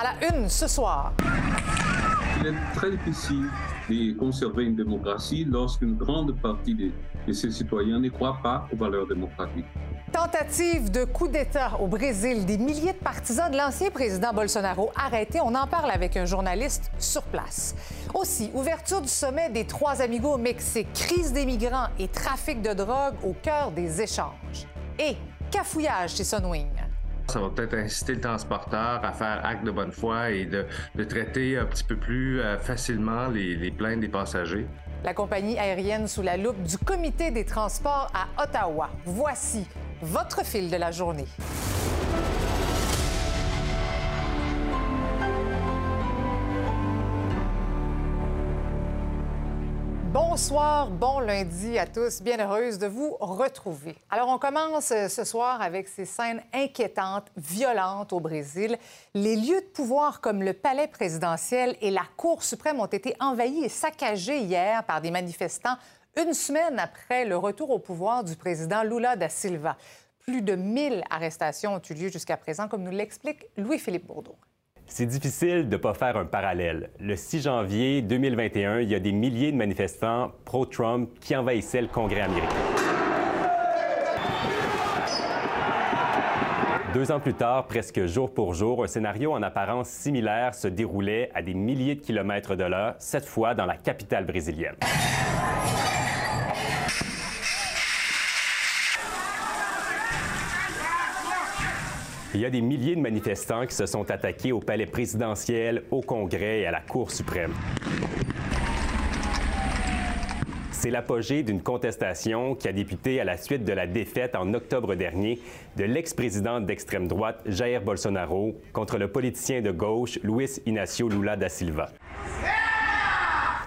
À la une ce soir. Il est très difficile de conserver une démocratie lorsqu'une grande partie de, de ses citoyens ne croient pas aux valeurs démocratiques. Tentative de coup d'État au Brésil. Des milliers de partisans de l'ancien président Bolsonaro arrêtés. On en parle avec un journaliste sur place. Aussi, ouverture du sommet des Trois Amigos au Mexique. Crise des migrants et trafic de drogue au cœur des échanges. Et cafouillage chez Sunwing. Ça va peut-être inciter le transporteur à faire acte de bonne foi et de, traiter un petit peu plus euh, facilement les plaintes des passagers. La compagnie aérienne sous la loupe du Comité des transports à Ottawa. Voici votre fil de la journée. Bonsoir, bon lundi à tous. Bien heureuse de vous retrouver. Alors, on commence euh, ce soir avec ces scènes inquiétantes, violentes au Brésil. Les lieux de pouvoir comme le palais présidentiel et la Cour suprême ont été envahis et saccagés hier par des manifestants une semaine après le retour au pouvoir du président Lula da Silva. Plus de 1000 arrestations ont eu lieu jusqu'à présent, comme nous l'explique Louis-Philippe Bourdeau. C'est difficile de ne pas faire un parallèle. Le 6 janvier 2021, il y a des milliers de manifestants pro-Trump qui envahissaient le Congrès américain. Deux ans plus tard, presque jour pour jour, un scénario en apparence similaire se déroulait à des milliers de kilomètres de l'heure, cette fois dans la capitale brésilienne. Il y a des milliers de manifestants qui se sont attaqués au palais présidentiel, au Congrès et à la Cour suprême. C'est l'apogée d'une contestation qui a débuté à la suite de la défaite en octobre dernier de l'ex-président d'extrême droite Jair Bolsonaro contre le politicien de gauche Luis Inácio Lula da Silva.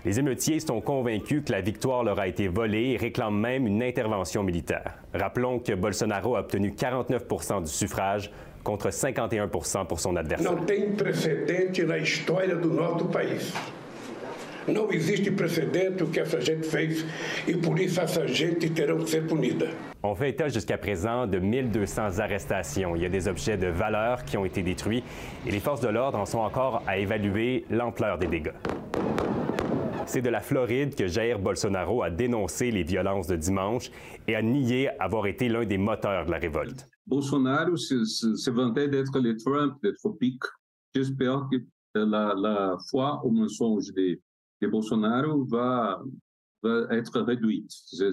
Les émeutiers sont convaincus que la victoire leur a été volée et réclament même une intervention militaire. Rappelons que Bolsonaro a obtenu 49% du suffrage contre 51 pour son adversaire. Não tem precedente na história do nosso país. Não existe precedente o que essa gente fez e por isso essa gente terão que ser punida. On fait état jusqu'à présent de 1200 arrestations. Il y a des objets de valeur qui ont été détruits et les forces de l'ordre en sont encore à évaluer l'ampleur des dégâts. C'est de la Floride que Jair Bolsonaro a dénoncé les violences de dimanche et a nié avoir été l'un des moteurs de la révolte. Bolsonaro se, se, vantait d'être le Trump, d'être pique. J'espère que la, la foi au mensonge de, Bolsonaro va, être réduite. Ce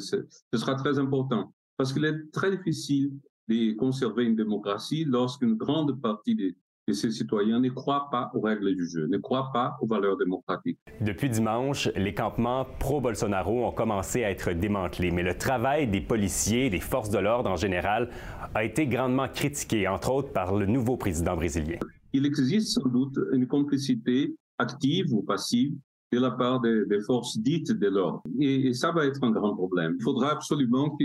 sera très important parce qu'il est très difficile de conserver une démocratie lorsqu'une grande partie des, de ses citoyens ne croient pas aux règles du jeu, ne croient pas aux valeurs démocratiques. Depuis dimanche, les campements pro-Bolsonaro ont commencé à être démantelés, mais le travail des policiers, des forces de l'ordre en général, a été grandement critiqué, entre autres par le nouveau président brésilien. Il existe sans doute une complicité active ou passive de la part des, des forces dites de l'ordre. Et, et, ça va être un grand problème. Il faudra absolument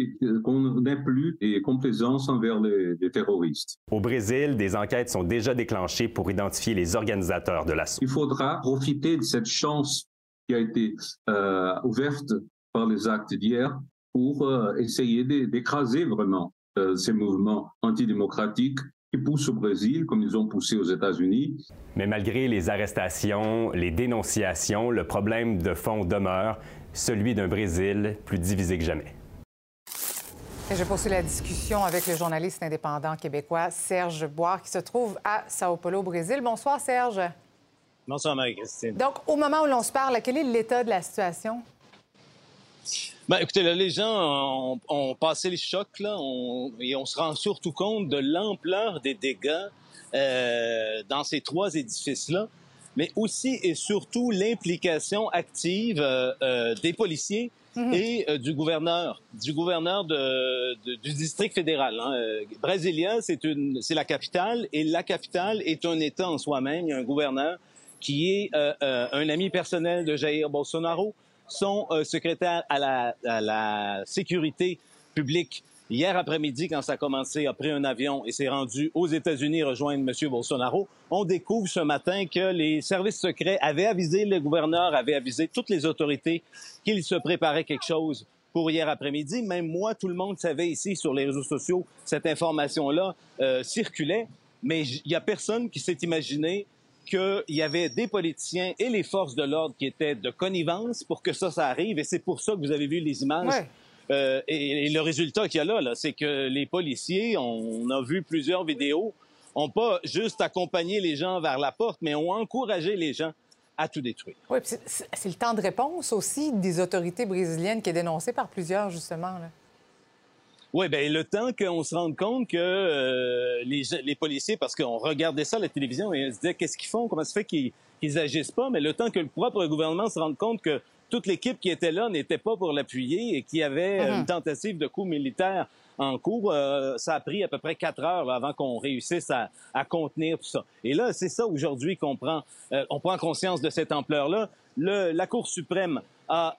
qu'on n'ait plus de complaisance envers les, les, terroristes. Au Brésil, des enquêtes sont déjà déclenchées pour identifier les organisateurs de l'assaut. Il faudra profiter de cette chance qui a été euh, ouverte par les actes d'hier pour euh, essayer d'écraser vraiment euh, ces mouvements antidémocratiques qui poussent au Brésil comme ils ont poussé aux États-Unis. Mais malgré les arrestations, les dénonciations, le problème de fond demeure, celui d'un Brésil plus divisé que jamais. Et je poursuis la discussion avec le journaliste indépendant québécois Serge Boire qui se trouve à Sao Paulo, Brésil. Bonsoir Serge. Bonsoir Marie-Christine. Donc, au moment où l'on se parle, quel est l'état de la situation? Ben, écoutez, là, les gens ont, ont, passé le choc, là, on, et on se rend surtout compte de l'ampleur des dégâts euh, dans ces trois édifices-là, mais aussi et surtout l'implication active euh, euh, des policiers mm -hmm. et du gouverneur, du gouverneur de, de, du district fédéral. Hein. C'est une, c'est la capitale, et la capitale est un État en soi-même. Il y a un gouverneur qui est un ami personnel de Jair Bolsonaro son euh, secrétaire à la, à la, sécurité publique hier après-midi, quand ça a commencé, a pris un avion et s'est rendu aux États-Unis rejoindre M. Bolsonaro. On découvre ce matin que les services secrets avaient avisé le gouverneur, avaient avisé toutes les autorités qu'il se préparait quelque chose pour hier après-midi. Même moi, tout le monde savait ici sur les réseaux sociaux, cette information-là euh, circulait, mais il n'y a personne qui s'est imaginé qu'il y avait des politiciens et les forces de l'ordre qui étaient de connivence pour que ça, ça arrive. Et c'est pour ça que vous avez vu les images. Euh, et, le résultat qu'il y a là, là c'est que les policiers, on, a vu plusieurs vidéos, ont pas juste accompagné les gens vers la porte, mais ont encouragé les gens à tout détruire. Oui, c'est le temps de réponse aussi des autorités brésiliennes qui est dénoncé par plusieurs, justement. Là. Oui, bien, le temps qu'on se rende compte que euh, les, les, policiers, parce qu'on regardait ça à la télévision et on se disait qu'est-ce qu'ils font, comment ça fait qu'ils qu'ils agissent pas, mais le temps que le propre gouvernement se rende compte que toute l'équipe qui était là n'était pas pour l'appuyer et qu'il y avait mm-hmm. une tentative de coup militaire en cours, euh, ça a pris à peu près quatre heures avant qu'on réussisse à, à, contenir tout ça. Et là, c'est ça aujourd'hui qu'on prend, euh, on prend conscience de cette ampleur-là. la Cour suprême a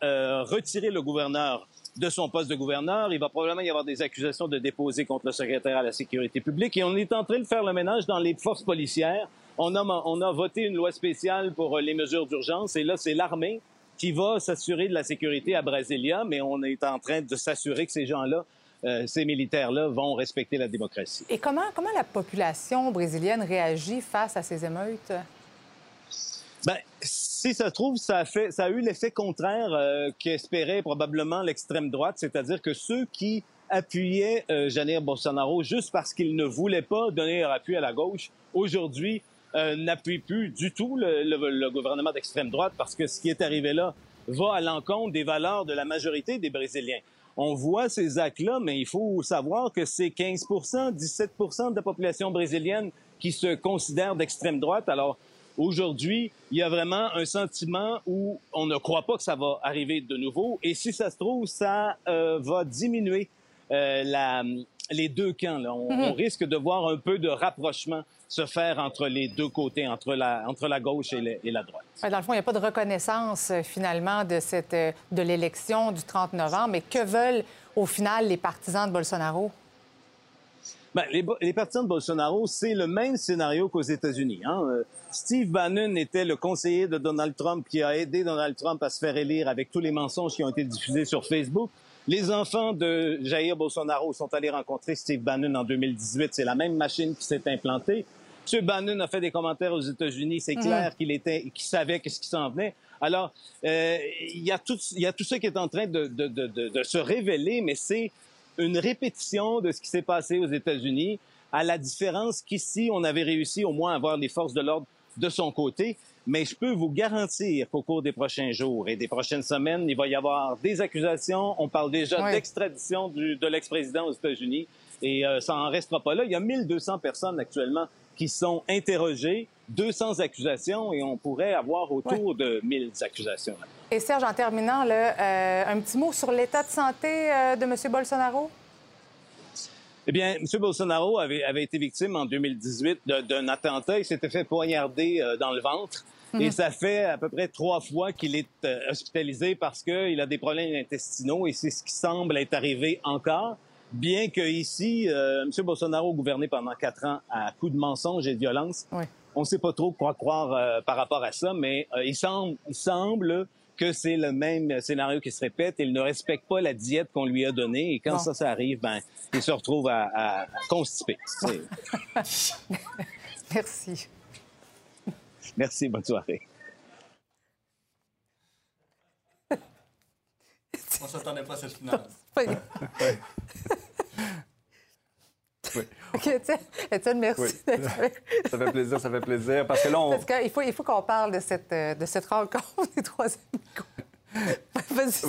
retiré le gouverneur de son poste de gouverneur. Il va probablement y avoir des accusations de déposer contre le secrétaire à la sécurité publique. Et on est en train de faire le ménage dans les forces policières. On a, on a voté une loi spéciale pour euh, les mesures d'urgence. Et là, c'est l'armée qui va s'assurer de la sécurité à Brasilia. Mais on est en train de s'assurer que ces gens-là euh, ces militaires-là vont respecter la démocratie. Et comment, comment la population brésilienne réagit face à ces émeutes? Ben, si ça se trouve, ça a, fait, ça a eu l'effet contraire euh, qu'espérait probablement l'extrême droite, c'est-à-dire que ceux qui appuyaient euh, Jair Bolsonaro juste parce qu'ils ne voulaient pas donner leur appui à la gauche, aujourd'hui euh, n'appuient plus du tout le, le gouvernement d'extrême droite parce que ce qui est arrivé là va à l'encontre des valeurs de la majorité des Brésiliens. On voit ces actes-là, mais il faut savoir que c'est 15 17 de la population brésilienne qui se considère d'extrême droite. Alors, Aujourd'hui, il y a vraiment un sentiment où on ne croit pas que ça va arriver de nouveau. Et si ça se trouve, ça euh, va diminuer euh, la, les deux camps. Là. On, mhm. risque de voir un peu de rapprochement se faire entre les deux côtés, entre la, entre la gauche et, et la droite. Dans le fond, il n'y a pas de reconnaissance euh, finalement de, cette, de l'élection du 30 novembre. Mais que veulent au final les partisans de Bolsonaro? Ben, les, les, partisans de Bolsonaro, c'est le même scénario qu'aux États-Unis. Hein? Euh, Steve Bannon était le conseiller de Donald Trump qui a aidé Donald Trump à se faire élire avec tous les mensonges qui ont été diffusés sur Facebook. Les enfants de Jair Bolsonaro sont allés rencontrer Steve Bannon en 2018. C'est la même machine qui s'est implantée. M. Bannon a fait des commentaires aux États-Unis. C'est clair qu'il était, qu'il savait qu'est-ce qui s'en venait. Alors, euh, il y a tout, il y a tout ça qui est en train de, de, de, de se révéler, mais c'est une répétition de ce qui s'est passé aux États-Unis, à la différence qu'ici, on avait réussi au moins à avoir les forces de l'ordre de son côté. Mais je peux vous garantir qu'au cours des prochains jours et des prochaines semaines, il va y avoir des accusations. On parle déjà d'extradition de l'ex-président aux États-Unis. Et euh, ça en restera pas là. Il y a 1200 personnes actuellement qui sont interrogées, 200 accusations, et on pourrait avoir autour de 1000 accusations. Et Serge, en terminant, là, euh, un petit mot sur l'état de santé euh, de M. Bolsonaro? Eh bien, M. Bolsonaro avait, avait été victime en 2018 d'un attentat. Il s'était fait poignarder euh, dans le ventre. Mhm. Et ça fait à peu près trois fois qu'il est hospitalisé parce qu'il a des problèmes intestinaux et c'est ce qui semble être arrivé encore. Bien que ici, M. Bolsonaro a gouverné pendant quatre ans à coups de mensonges et de violence. On ne sait pas trop quoi croire par rapport à ça, mais il semble, il semble que c'est le même scénario qui se répète. Il ne respecte pas la diète qu'on lui a donnée. Et quand ça, ça arrive, ben, il se retrouve à, à constiper. Merci. Merci. Bonne soirée. On s'attendait pas à cette finale. OK, Étienne, merci. ça fait plaisir, ça fait plaisir. Parce que là, on... Parce qu'il faut, il faut qu'on parle de cette, euh, de cette rencontre des trois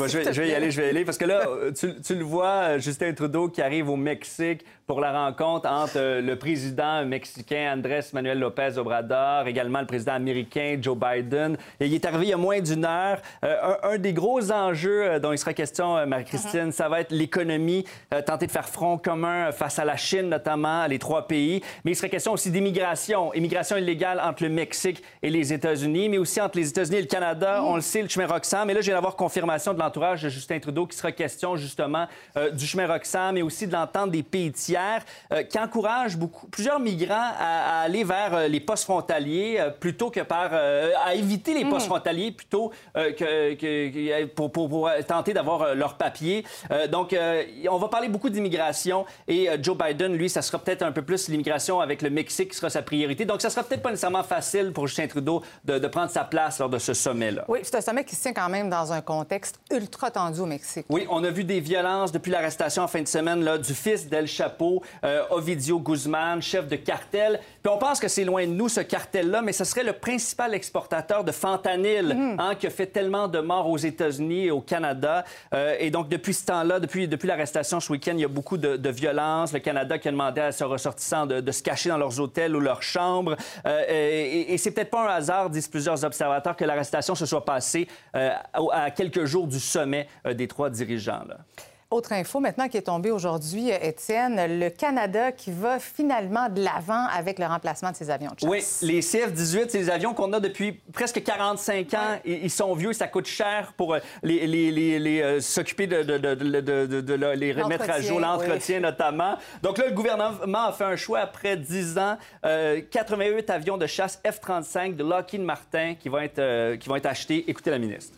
je, vais, y aller, je vais y aller. Parce que là, tu, le vois, Justin Trudeau qui arrive au Mexique pour la rencontre entre euh, le président mexicain Andrés Manuel López Obrador, également le président américain Joe Biden. Et il est arrivé il y a moins d'une heure. Euh, un, des gros enjeux euh, dont il sera question, Marie-Christine, ça va être l'économie, tenter de faire front commun face à la Chine, notamment, les trois pays. Mais il sera question aussi d'immigration, immigration illégale entre le Mexique et les États-Unis, mais aussi entre les États-Unis et le Canada. On le sait, le chemin Roxham. Mais là, j'ai avoir confirmé confirmation de l'entourage de Justin Trudeau qui sera question justement du chemin Roxham, mais aussi de l'entente des pays tiers, qui encourage beaucoup, plusieurs migrants à, aller vers les postes frontaliers plutôt que par... à éviter les postes hmm. frontaliers plutôt que, pour, pour, tenter d'avoir leur papier. donc, on va parler beaucoup d'immigration et Joe Biden, lui, ça sera peut-être un peu plus l'immigration avec le Mexique qui sera sa priorité. Donc, ça sera peut-être pas nécessairement facile pour Justin Trudeau de, de prendre sa place lors de ce sommet-là. Oui, c'est un sommet qui se tient quand même dans un contexte ultra tendu au Mexique. Oui, on a vu des violences depuis l'arrestation en fin de semaine là, du fils d'El Chapo, euh, Ovidio Guzman, chef de cartel. Puis on pense que c'est loin de nous, ce cartel-là, mais ce serait le principal exportateur de fentanyl mhm. hein, qui a fait tellement de morts aux États-Unis et au Canada. Euh, et donc, depuis ce temps-là, depuis, depuis l'arrestation ce week-end, il y a beaucoup de, de violences. Le Canada qui a demandé à ses ressortissants de, de se cacher dans leurs hôtels ou leurs chambres. Euh, et, et c'est peut-être pas un hasard, disent plusieurs observateurs, que l'arrestation se soit passée euh, à quelques jours du sommet euh, des trois dirigeants. Là. Autre info maintenant qui est tombée aujourd'hui, Étienne, le Canada qui va finalement de l'avant avec le remplacement de ses avions de chasse. Oui, les CF-18, c'est des avions qu'on a depuis presque 45 ans. Ils sont vieux, ça coûte cher pour euh, les, les, les, euh, s'occuper de, de, de, de, les remettre à jour, l'entretien notamment. Donc là, le gouvernement a fait un choix après 10 ans, 88 euh, avions de chasse F-35 de Lockheed Martin qui vont être, qui vont être achetés. Écoutez la ministre.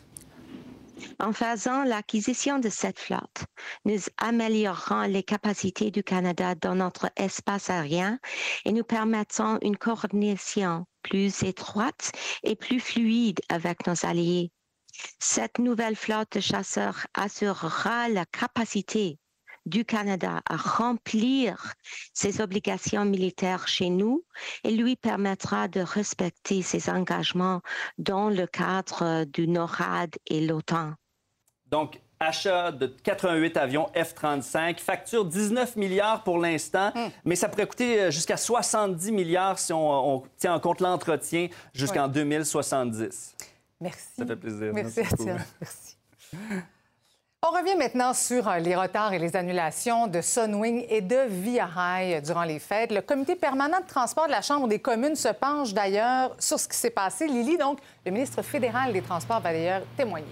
En faisant l'acquisition de cette flotte, nous améliorerons les capacités du Canada dans notre espace aérien et nous permettons une coordination plus étroite et plus fluide avec nos alliés. Cette nouvelle flotte de chasseurs assurera la capacité du Canada à remplir ses obligations militaires chez nous et lui permettra de respecter ses engagements dans le cadre du NORAD et l'OTAN. Donc, achat de 88 avions F-35, facture 19 milliards pour l'instant, hmm. mais ça pourrait coûter euh, jusqu'à 70 milliards si on, tient en compte l'entretien jusqu'en 2070. Merci. Ça fait plaisir. Merci, Merci. On revient maintenant sur euh, les retards et les annulations de Sunwing et de Via Rail durant les fêtes. Le comité permanent de transport de la Chambre des communes se penche d'ailleurs sur ce qui s'est passé. Lily, donc, le ministre fédéral des Transports va d'ailleurs témoigner.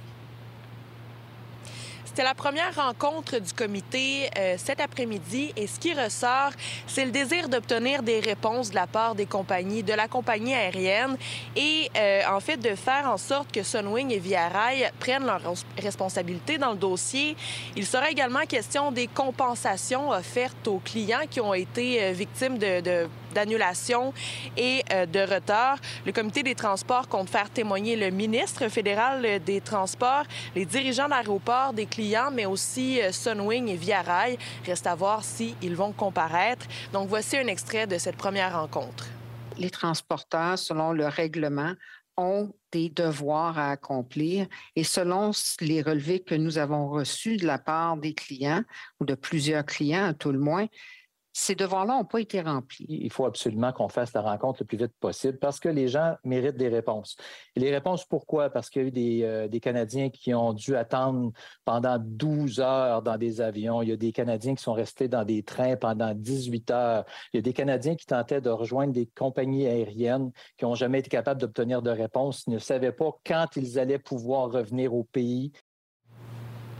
C'était la première rencontre du comité euh, cet après-midi et ce qui ressort, c'est le désir d'obtenir des réponses de la part des compagnies, de la compagnie aérienne et euh, en fait de faire en sorte que Sunwing et Via Rail prennent leurs responsabilités dans le dossier. Il sera également question des compensations offertes aux clients qui ont été euh, victimes de, de d'annulation et euh, de retard. Le comité des transports compte faire témoigner le ministre fédéral des Transports, les dirigeants d'aéroports, des clients, mais aussi euh, Sunwing et Via Rail. Reste à voir s'ils vont comparaître. Donc, voici un extrait de cette première rencontre. Les transporteurs, selon le règlement, ont des devoirs à accomplir et selon les relevés que nous avons reçus de la part des clients ou de plusieurs clients à tout le moins, ces devoirs-là n'ont pas été remplis. Il faut absolument qu'on fasse la rencontre le plus vite possible parce que les gens méritent des réponses. Et les réponses, pourquoi? Parce qu'il y a eu des, euh, des, Canadiens qui ont dû attendre pendant 12 heures dans des avions. Il y a des Canadiens qui sont restés dans des trains pendant 18 heures. Il y a des Canadiens qui tentaient de rejoindre des compagnies aériennes qui n'ont jamais été capables d'obtenir de réponse, Ils ne savaient pas quand ils allaient pouvoir revenir au pays.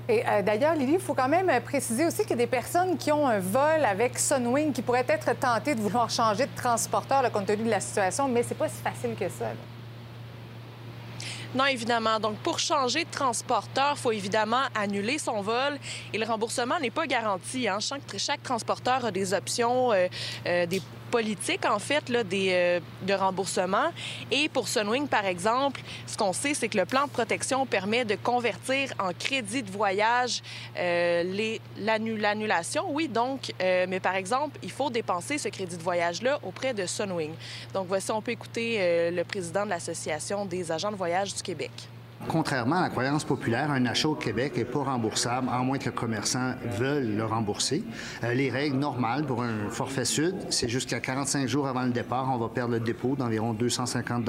Et euh, d'ailleurs, Lily, il faut quand même euh, préciser aussi qu'il y a des personnes qui ont un vol avec Sunwing qui pourraient être tentées de vouloir changer de transporteur le compte tenu de la situation, mais c'est pas si facile que ça. Non, évidemment. Donc, pour changer de transporteur, il faut évidemment annuler son vol et le remboursement n'est pas garanti. Hein. Chaque, transporteur a des options, euh, des politique, en fait, là, des, euh, de remboursement. Et pour Sunwing, par exemple, ce qu'on sait, c'est que le plan de protection permet de convertir en crédit de voyage euh, l'annulation. Oui, donc, euh, mais par exemple, il faut dépenser ce crédit de voyage-là auprès de Sunwing. Donc, voici, on peut écouter le président de l'Association des agents de voyage du Québec. Contrairement à la croyance populaire, un achat au Québec n'est pas remboursable, à moins que le commerçant veuille le rembourser. Euh, les règles normales pour un forfait sud, c'est jusqu'à 45 jours avant le départ, on va perdre le dépôt d'environ 250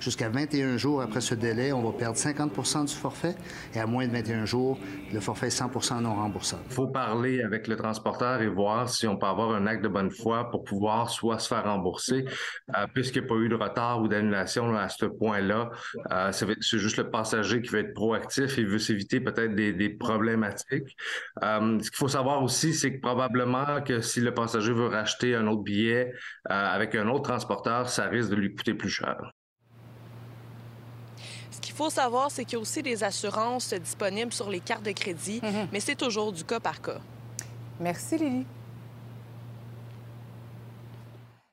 Jusqu'à 21 jours après ce délai, on va perdre 50 du forfait et à moins de 21 jours, le forfait est 100% non remboursable. Il faut parler avec le transporteur et voir si on peut avoir un acte de bonne foi pour pouvoir soit se faire rembourser, euh, puisqu'il n'y a pas eu de retard ou d'annulation à ce point-là. Euh, c'est juste le passager qui veut être proactif et veut s'éviter peut-être des, problématiques. ce qu'il faut savoir aussi, c'est que probablement que si le passager veut racheter un autre billet avec un autre transporteur, ça risque de lui coûter plus cher faut savoir, c'est qu'il y a aussi des assurances disponibles sur les cartes de crédit, mhm. mais c'est toujours du cas par cas. Merci, Lily.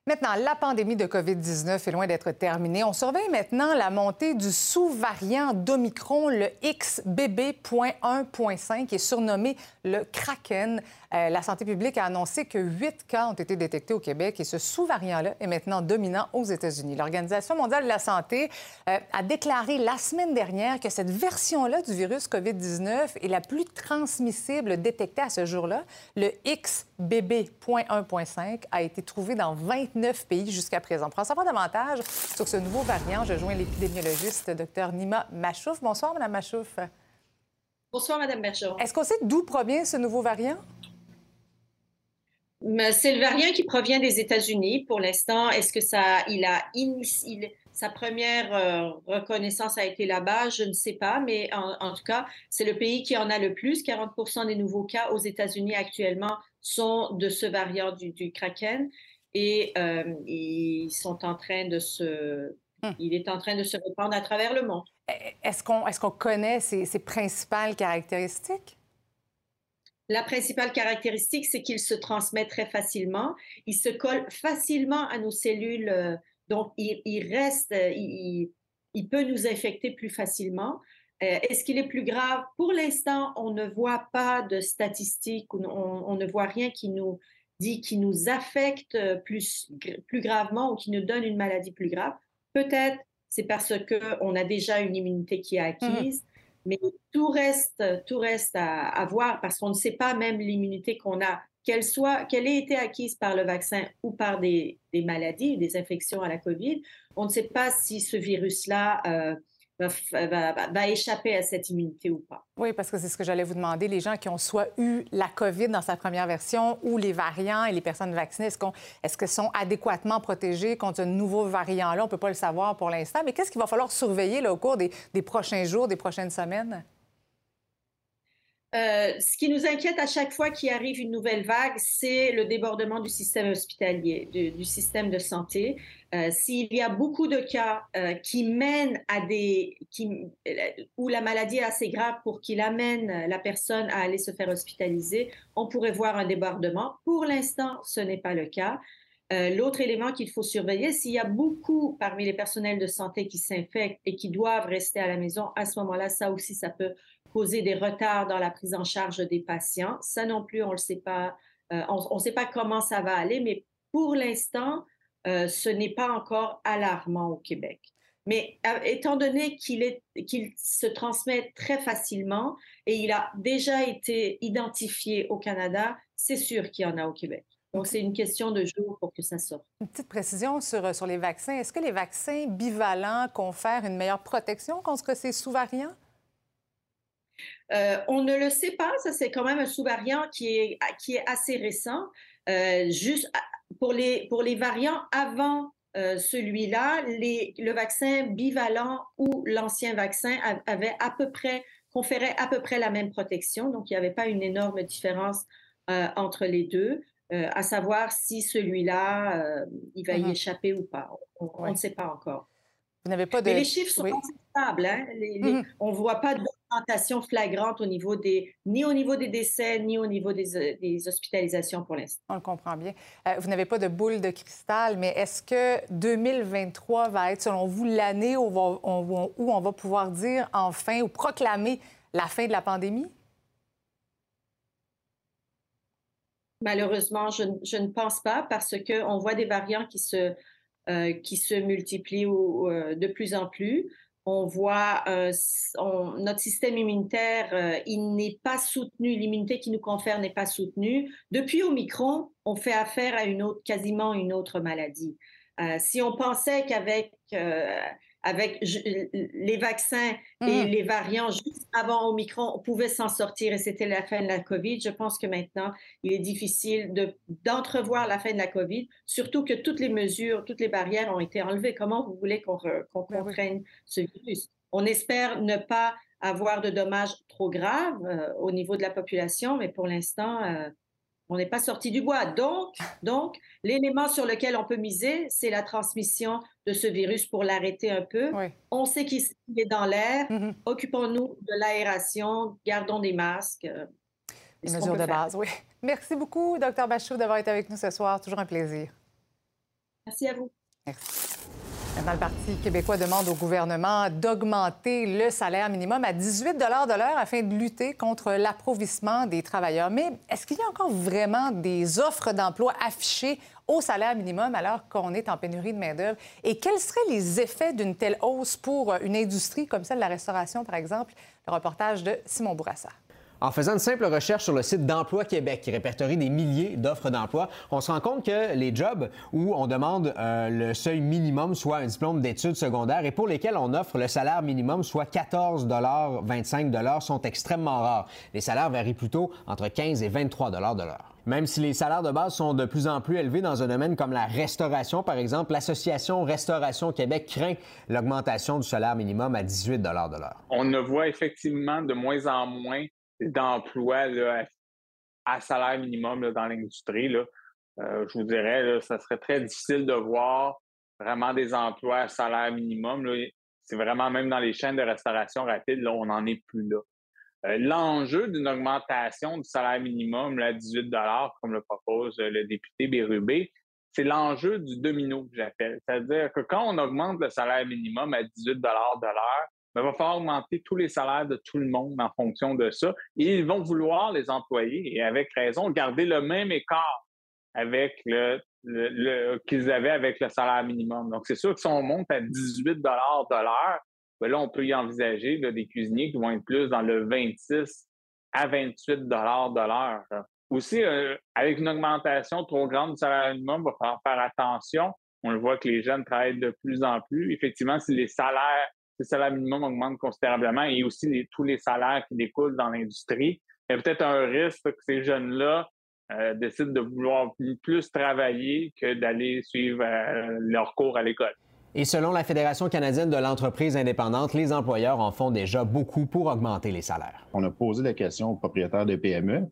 Maintenant, la pandémie de COVID-19 est loin d'être terminée. On surveille maintenant la montée du sous-variant d'Omicron, le XBB.1.5, qui est surnommé le Kraken. Euh, la santé publique a annoncé que huit cas ont été détectés au Québec et ce sous-variant-là est maintenant dominant aux États-Unis. L'Organisation mondiale de la santé euh, a déclaré la semaine dernière que cette version-là du virus COVID-19 est la plus transmissible détectée à ce jour-là. Le XBB.1.5 a été trouvé dans 29 pays jusqu'à présent. Pour en savoir davantage sur ce nouveau variant, je joins l'épidémiologiste Dr Nima Machouf. Bonsoir, Mme Machouf. Bonsoir, Mme Bergeron. Est-ce qu'on sait d'où provient ce nouveau variant? C'est le variant qui provient des États-Unis pour l'instant. Est-ce que ça, il a sa première euh, reconnaissance a été là-bas? Je ne sais pas, mais en, tout cas, c'est le pays qui en a le plus. 40% des nouveaux cas aux États-Unis actuellement sont de ce variant du, Kraken et euh, ils sont en train de se, hum. il est en train de se répandre à travers le monde. Est-ce qu'on est qu'on connaît ses principales caractéristiques? La principale caractéristique, c'est qu'il se transmet très facilement. Il se colle facilement à nos cellules. Euh, donc, il, reste, euh, il, peut nous infecter plus facilement. Euh, est-ce qu'il est plus grave? Pour l'instant, on ne voit pas de statistiques, on, on, ne voit rien qui nous dit qui nous affecte plus, plus gravement ou qui nous donne une maladie plus grave. Peut-être c'est parce qu'on a déjà une immunité qui est mmh acquise. Mais tout reste, tout reste à, voir parce qu'on ne sait pas même l'immunité qu'on a, qu'elle soit, qu'elle ait été acquise par le vaccin ou par des, maladies, des infections à la COVID. On ne sait pas si ce virus-là euh, va, échapper à cette immunité ou pas. Oui, parce que c'est ce que j'allais vous demander. Les gens qui ont soit eu la COVID dans sa première version ou les variants et les personnes vaccinées, est-ce, qu'elles sont adéquatement protégées contre un nouveau variant-là? On ne peut pas le savoir pour l'instant. Mais qu'est-ce qu'il va falloir surveiller au cours des prochains jours, des prochaines semaines? Euh, ce qui nous inquiète à chaque fois qu'il arrive une nouvelle vague, c'est le débordement du système hospitalier, du, système de santé. Euh, s'il y a beaucoup de cas euh, qui mènent à des, qui, où la maladie est assez grave pour qu'il amène la personne à aller se faire hospitaliser, on pourrait voir un débordement. Pour l'instant, ce n'est pas le cas. L'autre élément qu'il faut surveiller, s'il y a beaucoup parmi les personnels de santé qui s'infectent et qui doivent rester à la maison, à ce moment-là, ça aussi, ça peut causer des retards dans la prise en charge des patients. Ça non plus, on ne sait pas. Euh, on ne sait pas comment ça va aller, mais pour l'instant, euh, ce n'est pas encore alarmant au Québec. Mais euh, étant donné qu'il se transmet très facilement et il a déjà été identifié au Canada, c'est sûr qu'il y en a au Québec. Donc, c'est une question de jours pour que ça sorte. Une petite précision sur, sur les vaccins. Est-ce que les vaccins bivalents confèrent une meilleure protection contre ces sous-variants? Euh, on ne le sait pas, ça c'est quand même un sous-variant qui est, qui est assez récent. Euh, juste pour les, pour les variants avant euh, celui-là, le vaccin bivalent ou l'ancien vaccin avait à peu près, conférait à peu près la même protection, donc il n'y avait pas une énorme différence entre les deux. à savoir si celui-là, il va y mm-hmm. échapper ou pas. On, ne sait pas encore. Vous n'avez pas de... Mais les chiffres sont stables. Hein? Mm-hmm. On ne voit pas de flagrante au niveau des, ni au niveau des décès, ni au niveau des, euh, des hospitalisations pour l'instant. On le comprend bien. Euh, vous n'avez pas de boule de cristal, mais est-ce que 2023 va être, selon vous, l'année où, on, où on va pouvoir dire enfin ou proclamer la fin de la pandémie? Malheureusement, je, je ne pense pas parce qu'on voit des variants qui se, euh, qui se multiplient de plus en plus on voit euh, notre système immunitaire, euh, il n'est pas soutenu, l'immunité qui nous confère n'est pas soutenue. Depuis Omicron, on fait affaire à une autre, quasiment une autre maladie. Euh, si on pensait qu'avec avec les vaccins et mmh. les variants juste avant Omicron, on pouvait s'en sortir et c'était la fin de la COVID. Je pense que maintenant, il est difficile d'entrevoir la fin de la COVID, surtout que toutes les mesures, toutes les barrières ont été enlevées. Comment vous voulez qu'on qu ben contraigne ce virus? on espère ne pas avoir de dommages trop graves au niveau de la population, mais pour l'instant, on n'est pas sorti du bois. Donc, donc l'élément sur lequel on peut miser, c'est la transmission de ce virus pour l'arrêter un peu. On sait qu'il est dans l'air. Mm-hmm. Occupons-nous de l'aération, gardons des masques. Des mesures de base, oui. Merci beaucoup, Dr Bachot, d'avoir été avec nous ce soir. Toujours un plaisir. Merci à vous. Merci. Maintenant, le Parti québécois demande au gouvernement d'augmenter le salaire minimum à 18 de l'heure afin de lutter contre l'approvissement des travailleurs. Mais est-ce qu'il y a encore vraiment des offres d'emploi affichées au salaire minimum alors qu'on est en pénurie de main-d'œuvre? Et quels seraient les effets d'une telle hausse pour une industrie comme celle de la restauration, par exemple? Le reportage de Simon Bourassa. En faisant une simple recherche sur le site d'Emploi Québec, qui répertorie des milliers d'offres d'emploi, on se rend compte que les jobs où on demande euh, le seuil minimum, soit un diplôme d'études secondaires, et pour lesquels on offre le salaire minimum, soit 14 25 sont extrêmement rares. Les salaires varient plutôt entre 15 et 23 de l'heure. Même si les salaires de base sont de plus en plus élevés dans un domaine comme la restauration, par exemple, l'Association Restauration Québec craint l'augmentation du salaire minimum à 18 de l'heure. On ne voit effectivement de moins en moins d'emplois à salaire minimum dans l'industrie. Euh, je vous dirais, là, ça serait très difficile de voir vraiment des emplois à salaire minimum. C'est vraiment même dans les chaînes de restauration rapide, là, on n'en est plus là. Euh, l'enjeu d'une augmentation du salaire minimum à 18 comme le propose le député Bérubé, c'est l'enjeu du domino que j'appelle. C'est-à-dire que quand on augmente le salaire minimum à 18 de l'heure, il va falloir augmenter tous les salaires de tout le monde en fonction de ça. Et ils vont vouloir, les employés, et avec raison, garder le même écart avec le, qu'ils avaient avec le salaire minimum. Donc, c'est sûr que si on monte à 18 de l'heure, ben là, on peut y envisager des cuisiniers qui vont être plus dans le 26 à 28 de l'heure. Aussi, euh, avec une augmentation trop grande du salaire minimum, il va falloir faire attention. On le voit que les jeunes travaillent de plus en plus. Effectivement, si les salaires le salaire minimum augmente considérablement et aussi tous les salaires qui découlent dans l'industrie, il y a peut-être un risque que ces jeunes-là euh, décident de vouloir plus travailler que d'aller suivre euh, leur cours à l'école. Et selon la Fédération canadienne de l'entreprise indépendante, les employeurs en font déjà beaucoup pour augmenter les salaires. On a posé la question aux propriétaires de PME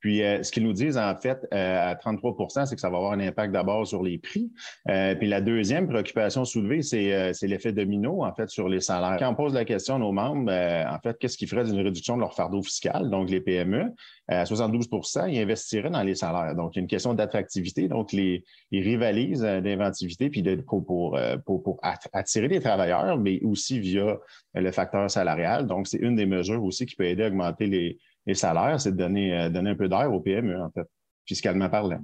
puis, euh, ce qu'ils nous disent, en fait, euh, à 33% c'est que ça va avoir un impact d'abord sur les prix. Euh, puis, la deuxième préoccupation soulevée, c'est l'effet domino, en fait, sur les salaires. Quand on pose la question à nos membres, en fait, qu'est-ce qui ferait d'une réduction de leur fardeau fiscal, donc les PME, à 72% ils investiraient dans les salaires. Donc, il y a une question d'attractivité. Donc, les, ils rivalisent d'inventivité puis de, pour, pour, pour, attirer des travailleurs, mais aussi via le facteur salarial. Donc, c'est une des mesures aussi qui peut aider à augmenter les les salaires, c'est de donner, euh, donner un peu d'air au PME, en fait, fiscalement parlant.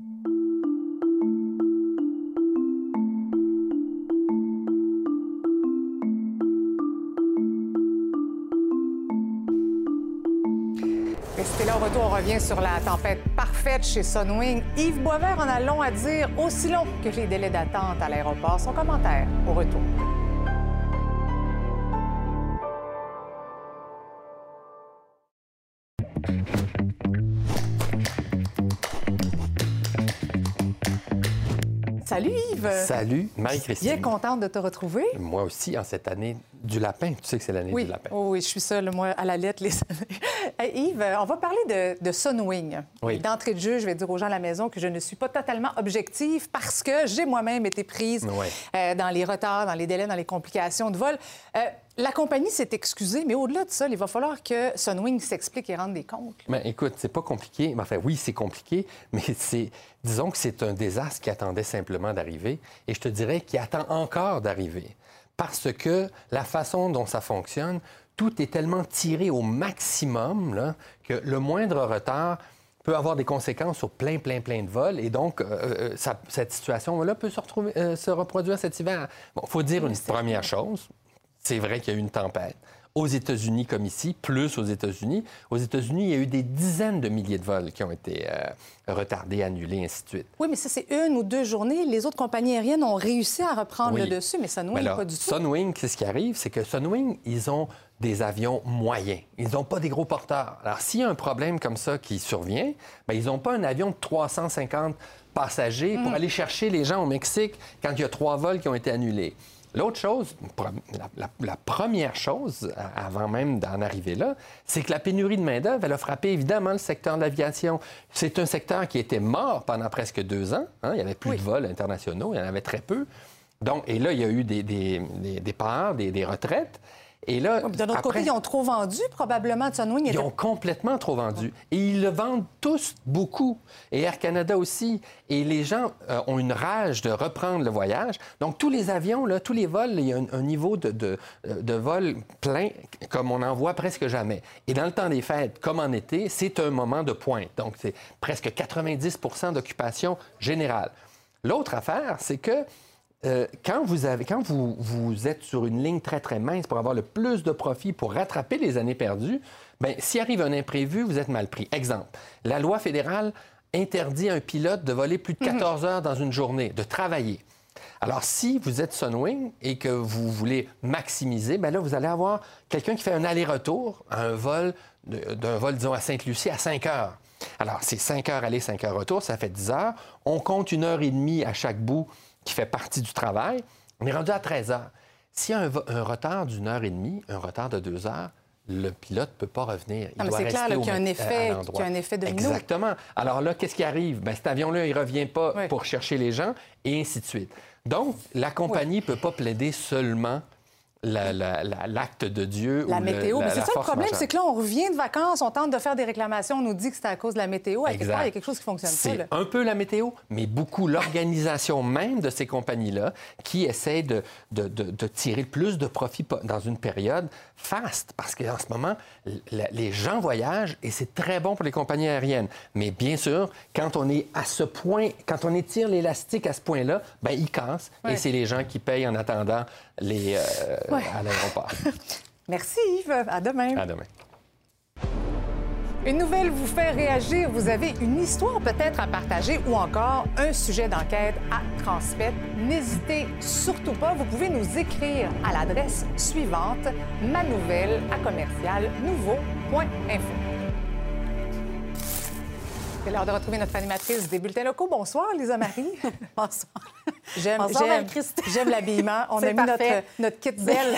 Restez là, au retour, on revient sur la tempête parfaite chez Sunwing. Yves Boisvert en a long à dire, aussi long que les délais d'attente à l'aéroport. Son commentaire au retour. Yves. Salut Marie-Christine. Bien contente de te retrouver. Moi aussi, en cette année du lapin. Tu sais que c'est l'année du lapin. Oh oui, je suis seule, moi, à la lettre les années. Yves, on va parler de, de Sunwing. Oui. D'entrée de jeu, je vais dire aux gens à la maison que je ne suis pas totalement objective parce que j'ai moi-même été prise euh, dans les retards, dans les délais, dans les complications de vol. Euh, la compagnie s'est excusée, mais au-delà de ça, il va falloir que Sunwing s'explique et rende des comptes. Mais écoute, c'est pas compliqué. Enfin, oui, c'est compliqué, mais c'est, disons que c'est un désastre qui attendait simplement d'arriver, et je te dirais qu'il attend encore d'arriver parce que la façon dont ça fonctionne, tout est tellement tiré au maximum que le moindre retard peut avoir des conséquences sur plein, plein, plein de vols. Et donc, euh, euh, cette situation-là peut se, retrouver, euh, se reproduire cet hiver. Bon, il faut dire une première chose. C'est vrai qu'il y a eu une tempête aux États-Unis comme ici, plus aux États-Unis. Aux États-Unis, il y a eu des dizaines de milliers de vols qui ont été euh, retardés, annulés, ainsi de suite. Oui, mais ça, c'est une ou deux journées. Les autres compagnies aériennes ont réussi à reprendre le dessus, mais Sunwing, pas du tout. Sunwing, c'est ce qui arrive, c'est que Sunwing, ils ont des avions moyens. Ils n'ont pas des gros porteurs. Alors, s'il y a un problème comme ça qui survient, bien, ils n'ont pas un avion de 350 passagers pour mm. aller chercher les gens au Mexique quand il y a trois vols qui ont été annulés L'autre chose, la, première chose, avant même d'en arriver là, c'est que la pénurie de main-d'œuvre, elle a frappé évidemment le secteur de l'aviation. C'est un secteur qui était mort pendant presque deux ans. Hein. Il n'y avait plus de vols internationaux, il y en avait très peu. Donc, et là, il y a eu des, des, des départs, des retraites. Et là, de notre côté, ils ont trop vendu, probablement, de Sunwing. Ils ont complètement trop vendu. Et ils le vendent tous beaucoup. Et Air Canada aussi. Et les gens euh, ont une rage de reprendre le voyage. Donc, tous les avions, là, tous les vols, il y a un, niveau de, de, euh, de, vol plein comme on n'en voit presque jamais. Et dans le temps des fêtes, comme en été, c'est un moment de pointe. Donc, c'est presque 90% d'occupation générale. L'autre affaire, c'est que euh, quand, vous, avez, quand vous, vous, êtes sur une ligne très, très mince pour avoir le plus de profit, pour rattraper les années perdues, bien, s'il arrive un imprévu, vous êtes mal pris. Exemple, la loi fédérale interdit à un pilote de voler plus de 14 mhm. heures dans une journée, de travailler. Alors, si vous êtes Sunwing et que vous voulez maximiser, bien là, vous allez avoir quelqu'un qui fait un aller-retour à un vol, d'un vol, disons, à Sainte-Lucie à 5 heures. Alors, c'est 5 heures aller, 5 heures retour, ça fait 10 heures. On compte une heure et demie à chaque bout qui fait partie du travail, on est rendu à 13 heures. S'il y a un, retard d'une heure et demie, un retard de deux heures, le pilote ne peut pas revenir. Il c'est clair qu'il y a un effet, qu'il y a un effet de Exactement. Alors là, qu'est-ce qui arrive? Bien, cet avion-là, il ne revient pas pour chercher les gens, et ainsi de suite. Donc, la compagnie ne peut pas plaider seulement l'acte de Dieu. La météo. Mais c'est ça le problème, c'est que là, on revient de vacances, on tente de faire des réclamations, on nous dit que c'est à cause de la météo. À il y a quelque chose qui fonctionne pas. C'est un peu la météo, mais beaucoup l'organisation même de ces compagnies-là qui essaient de, de, de, tirer le plus de profit dans une période fast, parce qu'en ce moment, les gens voyagent et c'est très bon pour les compagnies aériennes. Mais bien sûr, quand on est à ce point, quand on étire l'élastique à ce point-là, ben il casse et c'est les gens qui payent en attendant les, euh, à l'aéroport. Merci Yves. À demain. À demain. Une nouvelle vous fait réagir, vous avez une histoire peut-être à partager ou encore un sujet d'enquête à transmettre, n'hésitez surtout pas, vous pouvez nous écrire à l'adresse suivante, ma nouvelle à commercial nouveau.info. C'est l'heure de retrouver notre animatrice des bulletins locaux. Bonsoir, Lisa Marie. Bonsoir. J'aime l'habillement. On a mis notre, notre kit belle.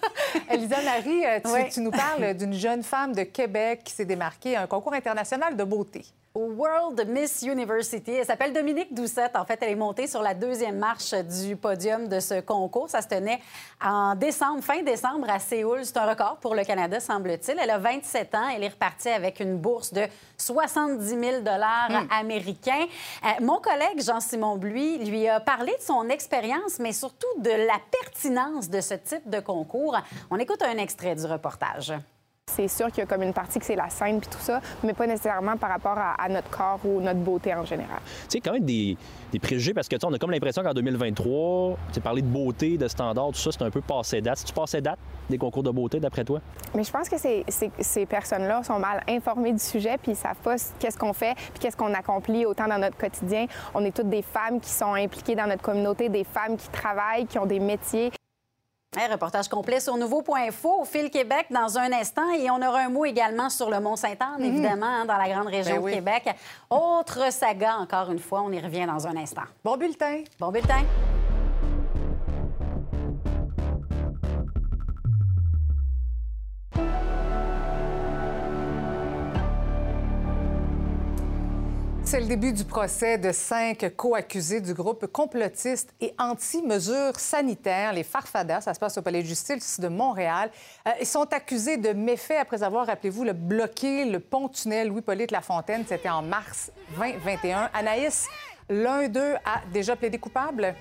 Elisa Marie, euh, tu nous parles d'une jeune femme de Québec qui s'est démarquée à un concours international de beauté. World Miss University. Elle s'appelle Dominique Doucette. En fait, elle est montée sur la deuxième marche du podium de ce concours. Ça se tenait en décembre, fin décembre à Séoul. C'est un record pour le Canada, semble-t-il. Elle a 27 ans. Elle est repartie avec une bourse de 70 000 dollars hmm. américains. Euh, mon collègue Jean-Simon Bluy lui a parlé de son expérience, mais surtout de la pertinence de ce type de concours. On écoute un extrait du reportage. C'est sûr qu'il y a comme une partie que c'est la scène puis tout ça, mais pas nécessairement par rapport à, notre corps ou notre beauté en général. Tu sais, quand même des, préjugés parce que on a comme l'impression qu'en 2023, tu parler de beauté, de standard, tout ça, c'est un peu passé date. Si tu passais date des concours de beauté, d'après toi? Mais je pense que ces, ces personnes-là sont mal informées du sujet puis ils savent pas qu'est-ce qu'on fait puis qu'est-ce qu'on accomplit autant dans notre quotidien. On est toutes des femmes qui sont impliquées dans notre communauté, des femmes qui travaillent, qui ont des métiers reportage complet sur nouveau.info au Fil Québec dans un instant. Et on aura un mot également sur le Mont-Saint-Anne, mhm. évidemment, hein, dans la grande région ben de Québec. Autre saga, encore une fois. On y revient dans un instant. Bon bulletin. Bon bulletin. C'est le début du procès de cinq co-accusés du groupe complotiste et anti-mesures sanitaires, les Farfadas. Ça se passe au Palais de justice de Montréal. Euh, ils sont accusés de méfaits après avoir, rappelez-vous, le bloqué le pont-tunnel Louis-Polyte Lafontaine. C'était en mars 2021. Anaïs, l'un d'eux a déjà plaidé coupable?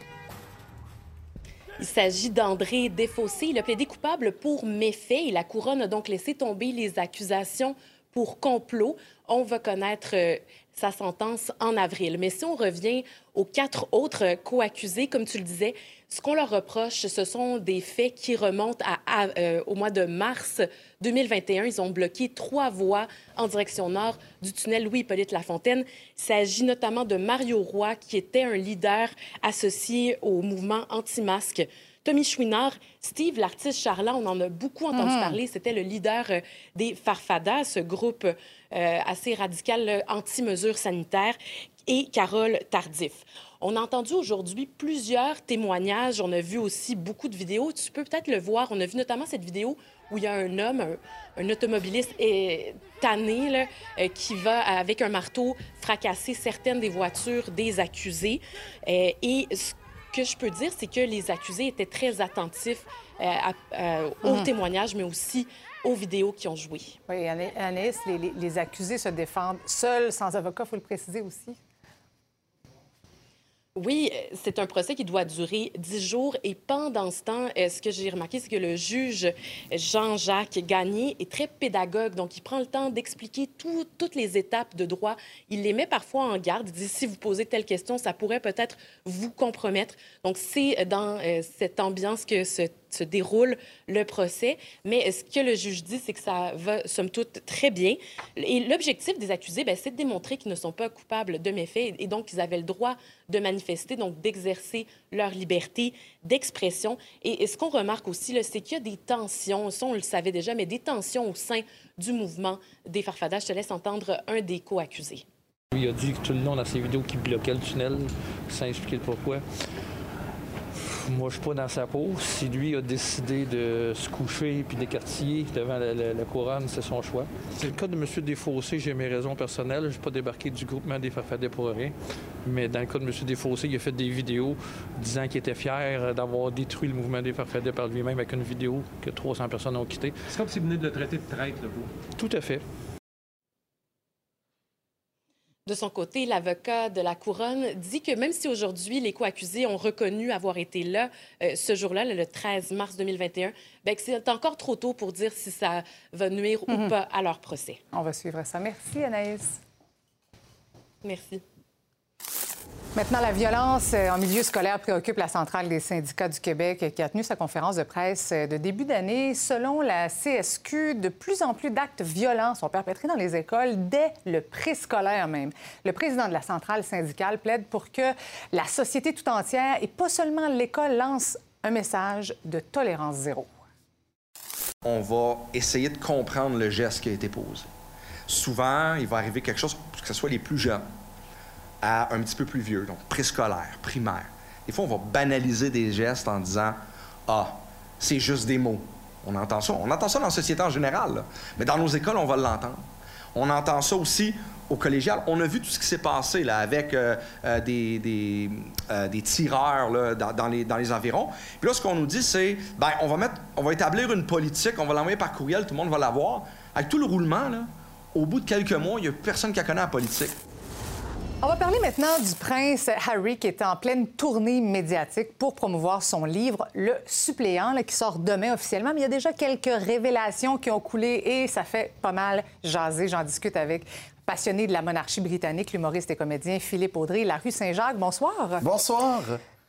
Il s'agit d'André Desfossés. Il a plaidé coupable pour méfaits la couronne a donc laissé tomber les accusations pour complot. On va connaître euh, sa sentence en avril. Mais si on revient aux quatre autres co-accusés, comme tu le disais, ce qu'on leur reproche, ce sont des faits qui remontent à, euh, au mois de mars 2021. Ils ont bloqué trois voies en direction nord du tunnel Louis-Hippolyte Lafontaine. Il s'agit notamment de Mario Roy, qui était un leader associé au mouvement anti-masque. Tommy Chouinard, Steve, l'artiste charlant, on en a beaucoup entendu Mhm. parler. C'était le leader euh, des Farfadas, ce groupe assez radical euh, anti-mesures sanitaires, et Carole Tardif. On a entendu aujourd'hui plusieurs témoignages. On a vu aussi beaucoup de vidéos. Tu peux peut-être le voir. On a vu notamment cette vidéo où il y a un homme, un, un automobiliste eh, tanné, là, euh, qui va, avec un marteau, fracasser certaines des voitures des accusés. Euh, et ce que je peux dire, c'est que les accusés étaient très attentifs euh, à- euh, aux Mhm. témoignages, mais aussi aux vidéos qui ont joué. Oui, Ana- Anaïs, les, les- les accusés se défendent seuls, sans avocat, il faut le préciser aussi. Oui, euh, c'est un procès qui doit durer dix jours et pendant ce temps, euh, ce que j'ai remarqué, c'est que le juge Jean-Jacques Gagné est très pédagogue, donc il prend le temps d'expliquer tout- toutes les étapes de droit. Il les met parfois en garde. Il dit si vous posez telle question, ça pourrait peut-être vous compromettre. Donc c'est dans euh, cette ambiance que se, se déroule le procès. Mais ce que le juge dit, c'est que ça va somme toute très bien. Et l'objectif des accusés, ben, c'est de démontrer qu'ils ne sont pas coupables de méfaits et donc qu'ils avaient le droit de manifester, donc d'exercer leur liberté d'expression. Et, ce qu'on remarque aussi, c'est qu'il y a des tensions, ça on le savait déjà, mais des tensions au sein du mouvement des farfadas. Je te laisse entendre un des co-accusés. Il a dit que tout le long dans ses vidéos qu'il bloquait le tunnel sans expliquer le pourquoi. Moi, je suis pas dans sa peau. Si lui a décidé de se coucher puis d'écartiller devant la, la- la couronne, c'est son choix. C'est le cas de M. Desfossés, j'ai mes raisons personnelles. Je n'ai pas débarqué du groupement des Farfadets pour rien. Mais dans le cas de M. Desfossés, il a fait des vidéos disant qu'il était fier d'avoir détruit le mouvement des Farfadets par lui-même avec une vidéo que 300 personnes ont quittée. C'est comme si vous venez de le traiter de traître, là, vous. Tout à fait. De son côté, l'avocat de la couronne dit que même si aujourd'hui les co-accusés ont reconnu avoir été là euh, ce jour-là, le 13 mars 2021, ben, que c'est encore trop tôt pour dire si ça va nuire ou Mhm. pas à leur procès. On va suivre ça. Merci, Anaïs. Merci. Maintenant, la violence euh, en milieu scolaire préoccupe la centrale des syndicats du Québec euh, qui a tenu sa conférence de presse euh, de début d'année. Selon la CSQ, de plus en plus d'actes violents sont perpétrés dans les écoles dès le préscolaire même. Le président de la centrale syndicale plaide pour que la société tout entière et pas seulement l'école lance un message de tolérance zéro. on va essayer de comprendre le geste qui a été posé. Souvent, il va arriver quelque chose, que ce soit les plus jeunes à un petit peu plus vieux, donc préscolaire, primaire. Des fois, on va banaliser des gestes en disant Ah, c'est juste des mots. On entend ça. On entend ça dans la société en général, mais dans nos écoles, on va l'entendre. On entend ça aussi au collégial. On a vu tout ce qui s'est passé là, avec euh, euh, des, des, euh, des tireurs là, dans, les, dans les environs. Puis là, ce qu'on nous dit, c'est ben, on, va mettre, on va établir une politique, on va l'envoyer par courriel, tout le monde va l'avoir. Avec tout le roulement, là, au bout de quelques mois, il n'y a personne qui connaît la politique. On va parler maintenant du prince Harry qui est en pleine tournée médiatique pour promouvoir son livre Le suppléant qui sort demain officiellement. Mais il y a déjà quelques révélations qui ont coulé et ça fait pas mal jaser. J'en discute avec passionné de la monarchie britannique, l'humoriste et comédien Philippe Audrey, la rue Saint-Jacques. Bonsoir. Bonsoir.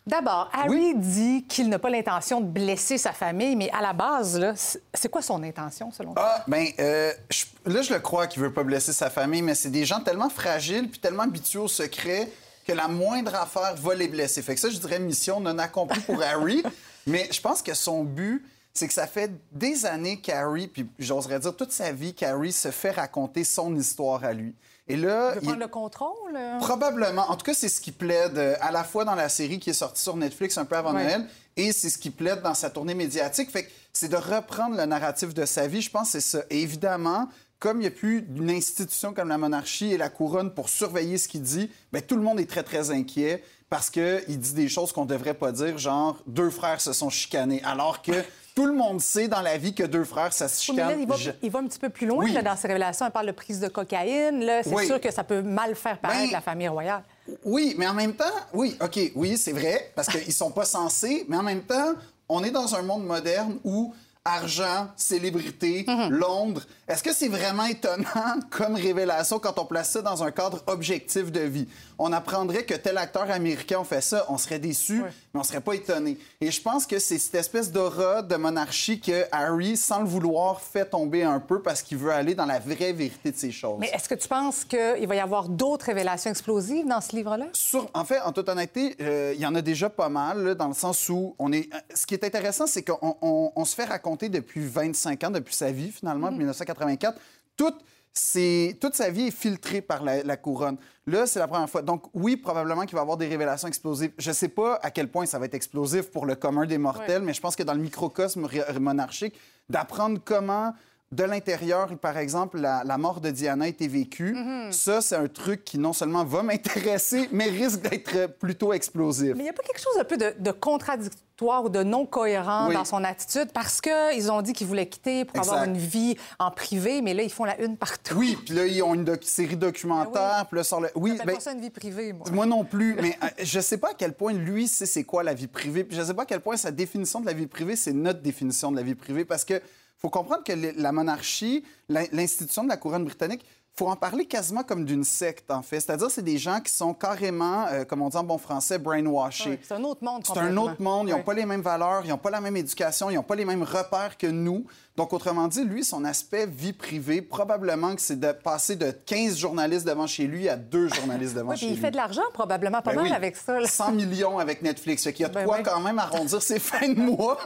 D'abord, Harry dit qu'il n'a pas l'intention de blesser sa famille, mais à la base, là, c'est quoi son intention selon toi? Ah, ben, euh, je- là, je le crois qu'il veut pas blesser sa famille, mais c'est des gens tellement fragiles puis tellement habitués au secret que la moindre affaire va les blesser. Fait que ça, je dirais mission non accomplie pour Harry. mais je pense que son but, c'est que ça fait des années qu'Harry, puis j'oserais dire toute sa vie, qu'Harry se fait raconter son histoire à lui. Et là, Il veut il- prendre le contrôle? euh? Probablement. En tout cas, c'est ce qui plaide euh, à la fois dans la série qui est sortie sur Netflix un peu avant Ouais. Noël et c'est ce qui plaide dans sa tournée médiatique. Fait que c'est de reprendre le narratif de sa vie. Je pense que c'est ça. Et évidemment, comme il n'y a plus une institution comme la monarchie et la couronne pour surveiller ce qu'il dit, bien, tout le monde est très, très inquiet parce qu'il dit des choses qu'on ne devrait pas dire, genre deux frères se sont chicanés. Alors que tout le monde sait dans la vie que deux frères, ça se Oui, mais chicane. là, il va, Je- il va un petit peu plus loin Oui. là, dans ses révélations. Il parle de prise de cocaïne. C'est Oui. sûr que ça peut mal faire paraître Ben, la famille royale. Oui, mais en même temps, oui, OK, oui, c'est vrai, parce qu'ils sont pas censés, mais en même temps, on est dans un monde moderne où argent, célébrité, Mhm. Londres. Est-ce que c'est vraiment étonnant comme révélation quand on place ça dans un cadre objectif de vie? On apprendrait que tel acteur américain fait ça, on serait déçu, mais on serait pas étonné. Et je pense que c'est cette espèce d'aura de monarchie que Harry, sans le vouloir, fait tomber un peu parce qu'il veut aller dans la vraie vérité de ces choses. Mais est-ce que tu penses qu'il va y avoir d'autres révélations explosives dans ce livre-là? Sur- en fait, en toute honnêteté, euh, il y en a déjà pas mal, là, dans le sens où on est. euh, Ce qui est intéressant, c'est qu'on on- on se fait raconter depuis 25 ans, depuis sa vie, finalement, Mhm. de 1984, toute, ses- toute sa vie est filtrée par la, la couronne. Là, c'est la première fois. Donc, oui, probablement qu'il va y avoir des révélations explosives. Je ne sais pas à quel point ça va être explosif pour le commun des mortels, mais je pense que dans le microcosme ré- monarchique, d'apprendre comment. De l'intérieur, par exemple, la, la mort de Diana a été vécue. Mhm. Ça, c'est un truc qui non seulement va m'intéresser, mais risque d'être plutôt explosif. Mais il n'y a pas quelque chose un peu de, de contradictoire ou de non cohérent Oui. dans son attitude parce qu'ils ont dit qu'ils voulaient quitter pour avoir une vie en privé, mais là, ils font la une partout. Oui, puis là, ils ont une doc- série documentaire, puis là, sur le... Oui, ben, pas ça une vie privée, moi. Moi non plus, mais euh, je sais pas à quel point lui sait c'est quoi la vie privée, puis je sais pas à quel point sa définition de la vie privée, c'est notre définition de la vie privée, parce que faut comprendre que la monarchie, l'in- l'institution de la couronne britannique, faut en parler quasiment comme d'une secte, en fait. C'est-à-dire, c'est des gens qui sont carrément, euh, comme on dit en bon français, brainwashés. C'est un autre monde. C'est un autre monde, ils n'ont pas les mêmes valeurs, ils n'ont pas la même éducation, ils n'ont pas les mêmes repères que nous. Donc, autrement dit, lui, son aspect vie privée, probablement que c'est de passer de 15 journalistes devant chez lui à deux journalistes devant Oui, chez puis lui. il fait de l'argent probablement pas Ben mal avec ça. là. 100 millions avec Netflix. Fait qu'il y a de Ben quoi quand même arrondir ses fins de mois.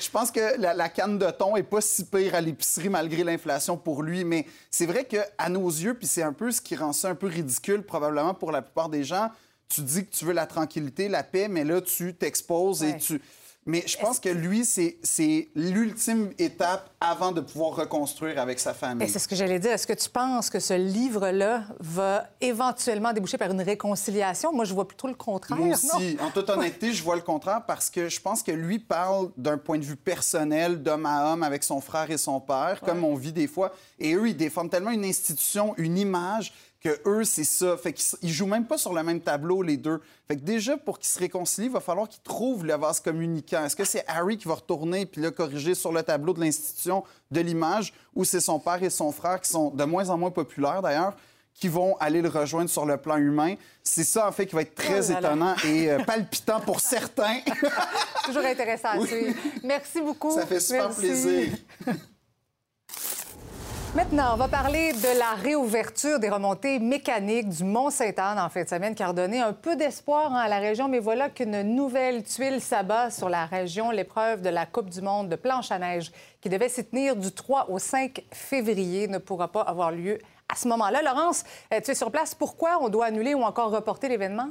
Je pense que la, la canne de thon est pas si pire à l'épicerie malgré l'inflation pour lui. Mais c'est vrai qu'à nos yeux, puis c'est un peu ce qui rend ça un peu ridicule probablement pour la plupart des gens, tu dis que tu veux la tranquillité, la paix, mais là, tu t'exposes et tu... Mais je pense que lui, c'est l'ultime étape avant de pouvoir reconstruire avec sa famille. C'est ce que j'allais dire. Est-ce que tu penses que ce livre-là va éventuellement déboucher par une réconciliation? Moi, je vois plutôt le contraire. Moi non? aussi. En toute honnêteté, je vois le contraire parce que je pense que lui parle d'un point de vue personnel, d'homme à homme, avec son frère et son père, comme on vit des fois. Et eux, ils défendent tellement une institution, une image, que eux, c'est ça. Fait qu'ils ils jouent même pas sur le même tableau, les deux. Fait que déjà, pour qu'ils se réconcilient, il va falloir qu'ils trouvent le vase communicant. Est-ce que c'est Harry qui va retourner puis là, corriger sur le tableau de l'institution de l'image ou c'est son père et son frère qui sont de moins en moins populaires, d'ailleurs? qui vont aller le rejoindre sur le plan humain? C'est ça, en fait, qui va être très Oh là là. étonnant et euh, palpitant pour certains. Toujours intéressant à Oui. Merci beaucoup. Ça fait super Merci. plaisir. Maintenant, on va parler de la réouverture des remontées mécaniques du Mont-Sainte-Anne en fin de semaine qui a redonné un peu d'espoir hein, à la région. Mais voilà qu'une nouvelle tuile s'abat sur la région, l'épreuve de la Coupe du monde de planche à neige qui devait s'y tenir du 3 au 5 février ne pourra pas avoir lieu à ce moment-là. Laurence, euh, tu es sur place. Pourquoi on doit annuler ou encore reporter l'événement?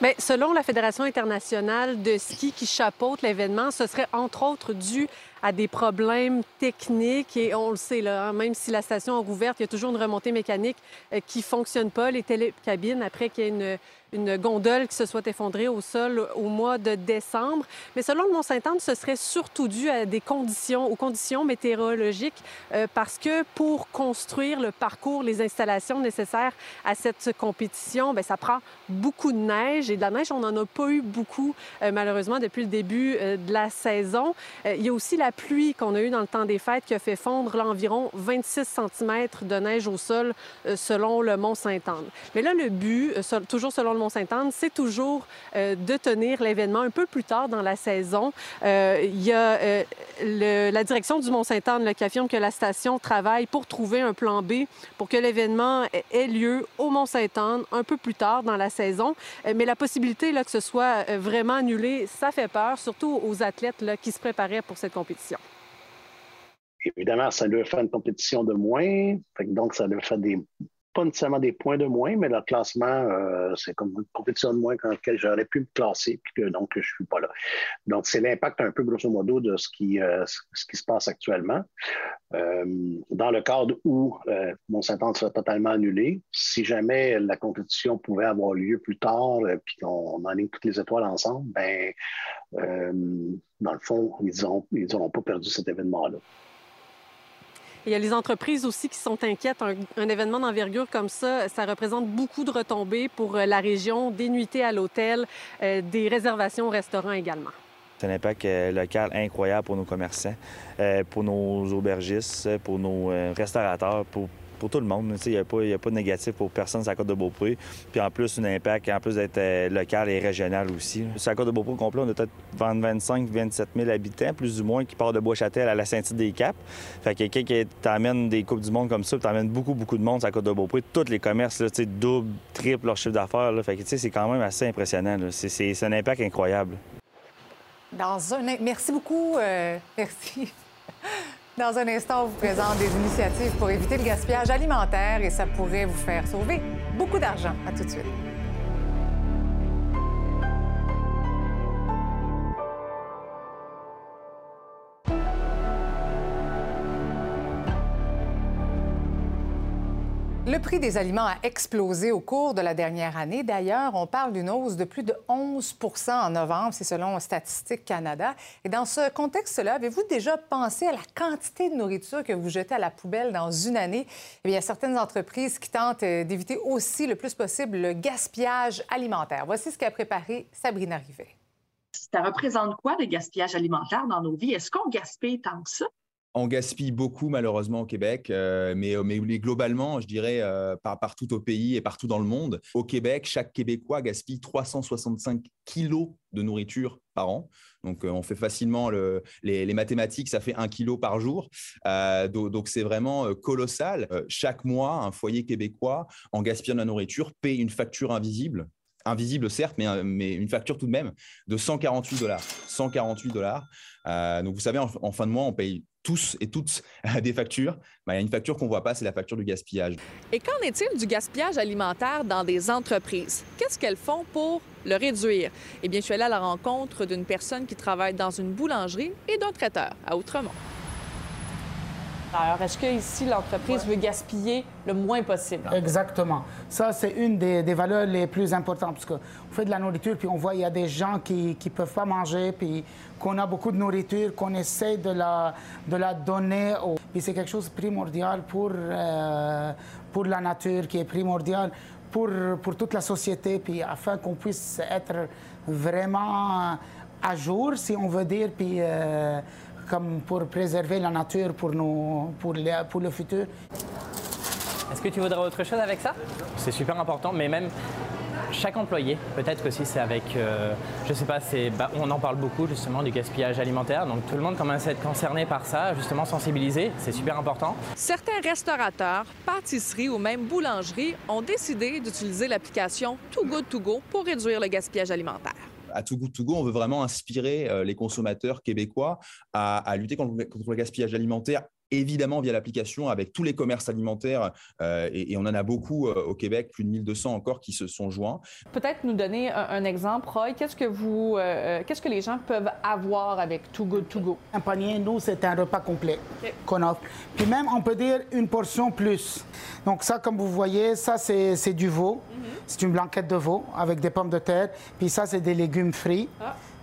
Bien, selon la Fédération internationale de ski qui chapeaute l'événement, ce serait entre autres dû à des problèmes techniques et on le sait, là, hein, même si la station est rouverte, il y a toujours une remontée mécanique euh, qui ne fonctionne pas, les télécabines, après qu'il y ait une, une gondole qui se soit effondrée au sol au mois de décembre. Mais selon le Mont-Saint-Anne, ce serait surtout dû à des conditions, aux conditions météorologiques euh, parce que pour construire le parcours, les installations nécessaires à cette compétition, bien, ça prend beaucoup de neige et de la neige, on n'en a pas eu beaucoup euh, malheureusement depuis le début euh, de la saison. Il y a aussi la pluie qu'on a eue dans le temps des fêtes qui a fait fondre là, environ 26 cm de neige au sol selon le Mont-Sainte-Anne. Mais là, le but, toujours selon le Mont-Sainte-Anne, c'est toujours euh, de tenir l'événement un peu plus tard dans la saison. Euh, il y a euh, la direction du Mont-Sainte-Anne qui affirme que la station travaille pour trouver un plan B pour que l'événement ait- lieu au Mont-Sainte-Anne un peu plus tard dans la saison. Mais la possibilité là, que ce soit vraiment annulé, ça fait peur, surtout aux athlètes qui se préparaient pour cette compétition. Évidemment, ça leur fait une compétition de moins. Donc, ça leur fait des, pas nécessairement des points de moins, mais leur classement, euh, c'est comme une compétition de moins dans laquelle j'aurais pu me classer, puis que donc je suis pas là. Donc, c'est l'impact un peu, grosso modo, de ce qui, euh, se passe actuellement. Euh, dans le cadre où euh, Mont-Saint-Anne serait totalement annulé, si jamais la compétition pouvait avoir lieu plus tard, puis qu'on enligne toutes les étoiles ensemble, ben, dans le fond, ils n'auront pas perdu cet événement-là. Il y a les entreprises aussi qui sont inquiètes. Un, événement d'envergure comme ça, ça représente beaucoup de retombées pour euh, la région, des nuitées à l'hôtel, euh, des réservations au restaurant également. C'est un impact euh, local incroyable pour nos commerçants, pour nos aubergistes, pour nos restaurateurs, pour, pour tout le monde. Il n'y a, a pas de négatif pour personne sur la côte de Beaupré. Puis en plus, un impact, en plus d'être euh, local et régional aussi. Sur la côte de Beaupré au complet, on a peut-être 25-27 000 habitants, plus ou moins, qui partent de Bois-Châtel à la Saint-Tite-des-Caps. Fait que quelqu'un qui t'amène des Coupes du Monde comme ça, t'amènes beaucoup, beaucoup de monde sur la côte de Beaupré. Tous les commerces, là, double, triple leur chiffre d'affaires. Fait que c'est quand même assez impressionnant. C'est- un impact incroyable. Dans un... Merci beaucoup. euh, Merci. Dans un instant, on vous présente des initiatives pour éviter le gaspillage alimentaire et ça pourrait vous faire sauver beaucoup d'argent. À tout de suite. Prix des aliments a explosé au cours de la dernière année. D'ailleurs, on parle d'une hausse de plus de 11 en novembre, c'est selon Statistique Canada. Et dans ce contexte-là, avez-vous déjà pensé à la quantité de nourriture que vous jetez à la poubelle dans une année? Eh bien, il y a certaines entreprises qui tentent euh, d'éviter aussi le plus possible le gaspillage alimentaire. Voici ce qu'a préparé Sabrina Rivet. Ça représente quoi le gaspillage alimentaire dans nos vies? Est-ce qu'on gaspille tant que ça? On gaspille beaucoup malheureusement au Québec, euh, mais, mais globalement, je dirais euh, par- partout au pays et partout dans le monde. Au Québec, chaque Québécois gaspille 365 kilos de nourriture par an. Donc, euh, on fait facilement le- les, mathématiques, ça fait un kilo par jour. Euh, do- donc, c'est vraiment euh, colossal. Euh, chaque mois, un foyer québécois, en gaspillant de la nourriture, paye une facture invisible invisible certes, mais, euh, mais une facture tout de même de 148 dollars. 148 dollars. Euh, donc vous savez, en, en fin de mois, on paye tous et toutes des factures. Ben, il y a une facture qu'on ne voit pas, c'est la facture du gaspillage. Et qu'en est-il du gaspillage alimentaire dans des entreprises? Qu'est-ce qu'elles font pour le réduire? Eh bien, je suis allée à la rencontre d'une personne qui travaille dans une boulangerie et d'un traiteur à Outremont. Alors, est-ce que ici l'entreprise veut gaspiller le moins possible? Exactement. Ça, c'est une des, des valeurs les plus importantes parce qu'on fait de la nourriture, puis on voit il y a des gens qui ne peuvent pas manger, puis qu'on a beaucoup de nourriture, qu'on essaie de la, de la donner. Au... Puis c'est quelque chose de primordial pour, euh, pour la nature, qui est primordial pour, pour toute la société, puis afin qu'on puisse être vraiment à jour, si on veut dire, puis euh, comme pour préserver la nature pour, nous, pour, les- pour le futur. Est-ce que tu voudrais autre chose avec ça? C'est super important, mais même chaque employé, peut-être aussi c'est avec, euh, je sais pas, c'est, bah, on en parle beaucoup justement du gaspillage alimentaire, donc tout le monde commence à être concerné par ça, justement sensibilisé, c'est super important. Certains restaurateurs, pâtisseries ou même boulangeries ont décidé d'utiliser l'application Too Good To Go pour réduire le gaspillage alimentaire. À Too Good To Go, on veut vraiment inspirer euh, les consommateurs québécois à, lutter contre le gaspillage alimentaire. Évidemment, via l'application, avec tous les commerces alimentaires, euh, et, et on en a beaucoup euh, au Québec, plus de 1200 encore qui se sont joints. Peut-être nous donner un, un exemple, Roy. Qu'est-ce que vous, euh, qu'est-ce que les gens peuvent avoir avec Too Good To Go? Un panier, nous, c'est un repas complet qu'on offre. Puis même, on peut dire une portion plus. Donc ça, comme vous voyez, ça, c'est c'est du veau. C'est une blanquette de veau avec des pommes de terre. Puis ça, c'est des légumes frits.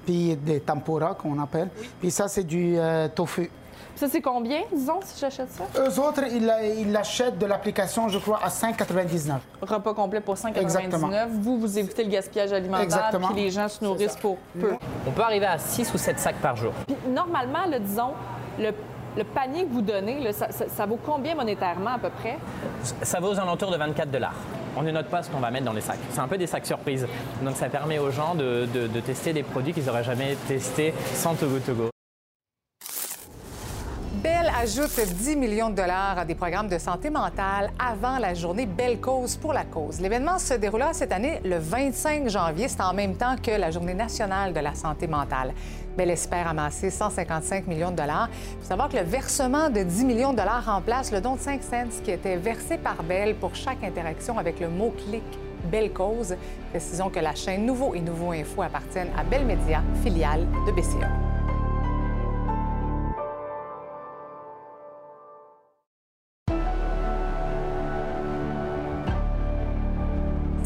Puis des tempura, qu'on appelle. Puis ça, c'est du euh, tofu. Ça, c'est combien, disons, si j'achète ça? Eux autres, ils la- ils l'achètent de l'application, je crois, à 5,99. Repas complet pour 5,99. Exactement. Vous, vous évitez le gaspillage alimentaire, Exactement. puis les gens se nourrissent pour peu. On peut arriver à 6 ou 7 sacs par jour. Puis normalement, là, disons, le, le panier que vous donnez, là, ça, ça- ça vaut combien monétairement à peu près? Ça vaut aux alentours de 24 dollars. On ne note pas ce qu'on va mettre dans les sacs. C'est un peu des sacs surprises. Donc ça permet aux gens de, de- de tester des produits qu'ils n'auraient jamais testés sans Too Good To Go. Bell ajoute 10 millions de dollars à des programmes de santé mentale avant la journée Belle Cause pour la cause. L'événement se déroulera cette année le 25 janvier. C'est en même temps que la Journée nationale de la santé mentale. Bell espère amasser 155 millions de dollars. Il faut savoir que le versement de 10 millions de dollars remplace le don de 5 cents qui était versé par Bell pour chaque interaction avec le mot-clic Belle Cause. Précisons que la chaîne Nouveau et Nouveau Info appartiennent à Bell Media, filiale de BCA.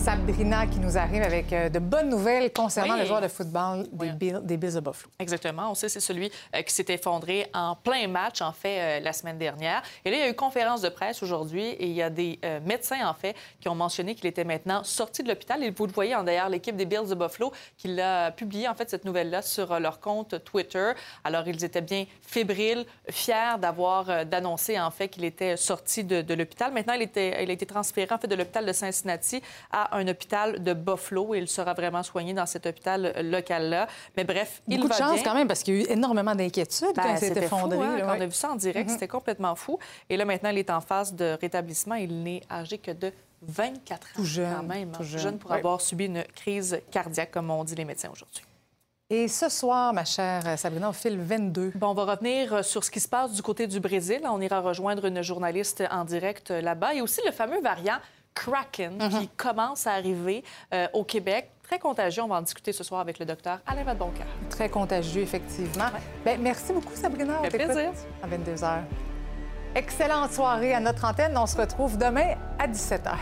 Sabrina qui nous arrive avec euh, de bonnes nouvelles concernant Oui. le joueur de football des, Bill- des Bills de Buffalo. Exactement. On sait c'est celui euh, qui s'est effondré en plein match, en fait, euh, la semaine dernière. Et là, il y a eu conférence de presse aujourd'hui et il y a des médecins, en fait, qui ont mentionné qu'il était maintenant sorti de l'hôpital. Et vous le voyez, hein, d'ailleurs, l'équipe des Bills de Buffalo qui l'a publié, en fait, cette nouvelle-là sur leur compte Twitter. Alors, ils étaient bien fébriles, fiers d'avoir, d'annoncer, en fait, qu'il était sorti de, de l'hôpital. Maintenant, il, était, il a été transféré, en fait, de l'hôpital de Cincinnati à un hôpital de Buffalo et il sera vraiment soigné dans cet hôpital euh, local-là. Mais bref, il Beaucoup de chance bien. quand même parce qu'il y a eu énormément d'inquiétudes Ben, quand il s'est effondré. fou, hein, là, quand ouais. on a vu ça en direct, Mhm. c'était complètement fou. Et là, maintenant, il est en phase de rétablissement. Il n'est âgé que de 24 ans. Tout jeune, Quand même, tout hein. jeune. pour Oui. avoir subi une crise cardiaque, comme on dit les médecins aujourd'hui. Et ce soir, ma chère Sabrina, au fil 22. Bon, on va revenir euh, sur ce qui se passe du côté du Brésil. On ira rejoindre une journaliste en direct euh, là-bas. Et aussi le fameux variant Kraken Mhm. qui commence à arriver euh, au Québec. Très contagieux. On va en discuter ce soir avec le docteur Alain Vadeboncoeur. Très contagieux, effectivement. Ben, merci beaucoup, Sabrina. Fait plaisir. À 22 h. Excellente soirée à notre antenne. On se retrouve demain à 17 h.